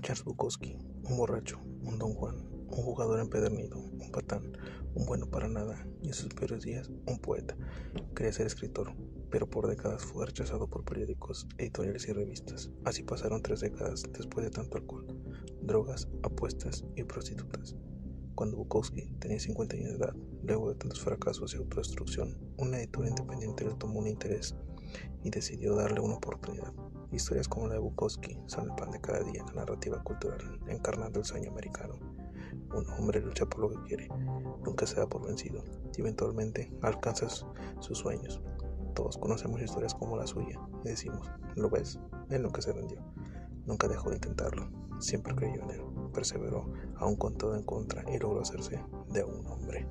Charles Bukowski, un borracho, un don Juan, un jugador empedernido, un patán, un bueno para nada y en sus peores días un poeta. Quería ser escritor, pero por décadas fue rechazado por periódicos, editoriales y revistas. Así pasaron tres décadas después de tanto alcohol, drogas, apuestas y prostitutas. Cuando Bukowski tenía 50 años de edad, luego de tantos fracasos y autodestrucción, una editora independiente le tomó un interés y decidió darle una oportunidad. Historias como la de Bukowski son el pan de cada día en la narrativa cultural, encarnando el sueño americano. Un hombre lucha por lo que quiere, nunca se da por vencido y eventualmente alcanza sus sueños. Todos conocemos historias como la suya y decimos, ¿lo ves? Él nunca se rendió, nunca dejó de intentarlo, siempre creyó en él, perseveró, aún con todo en contra y logró hacerse de un hombre.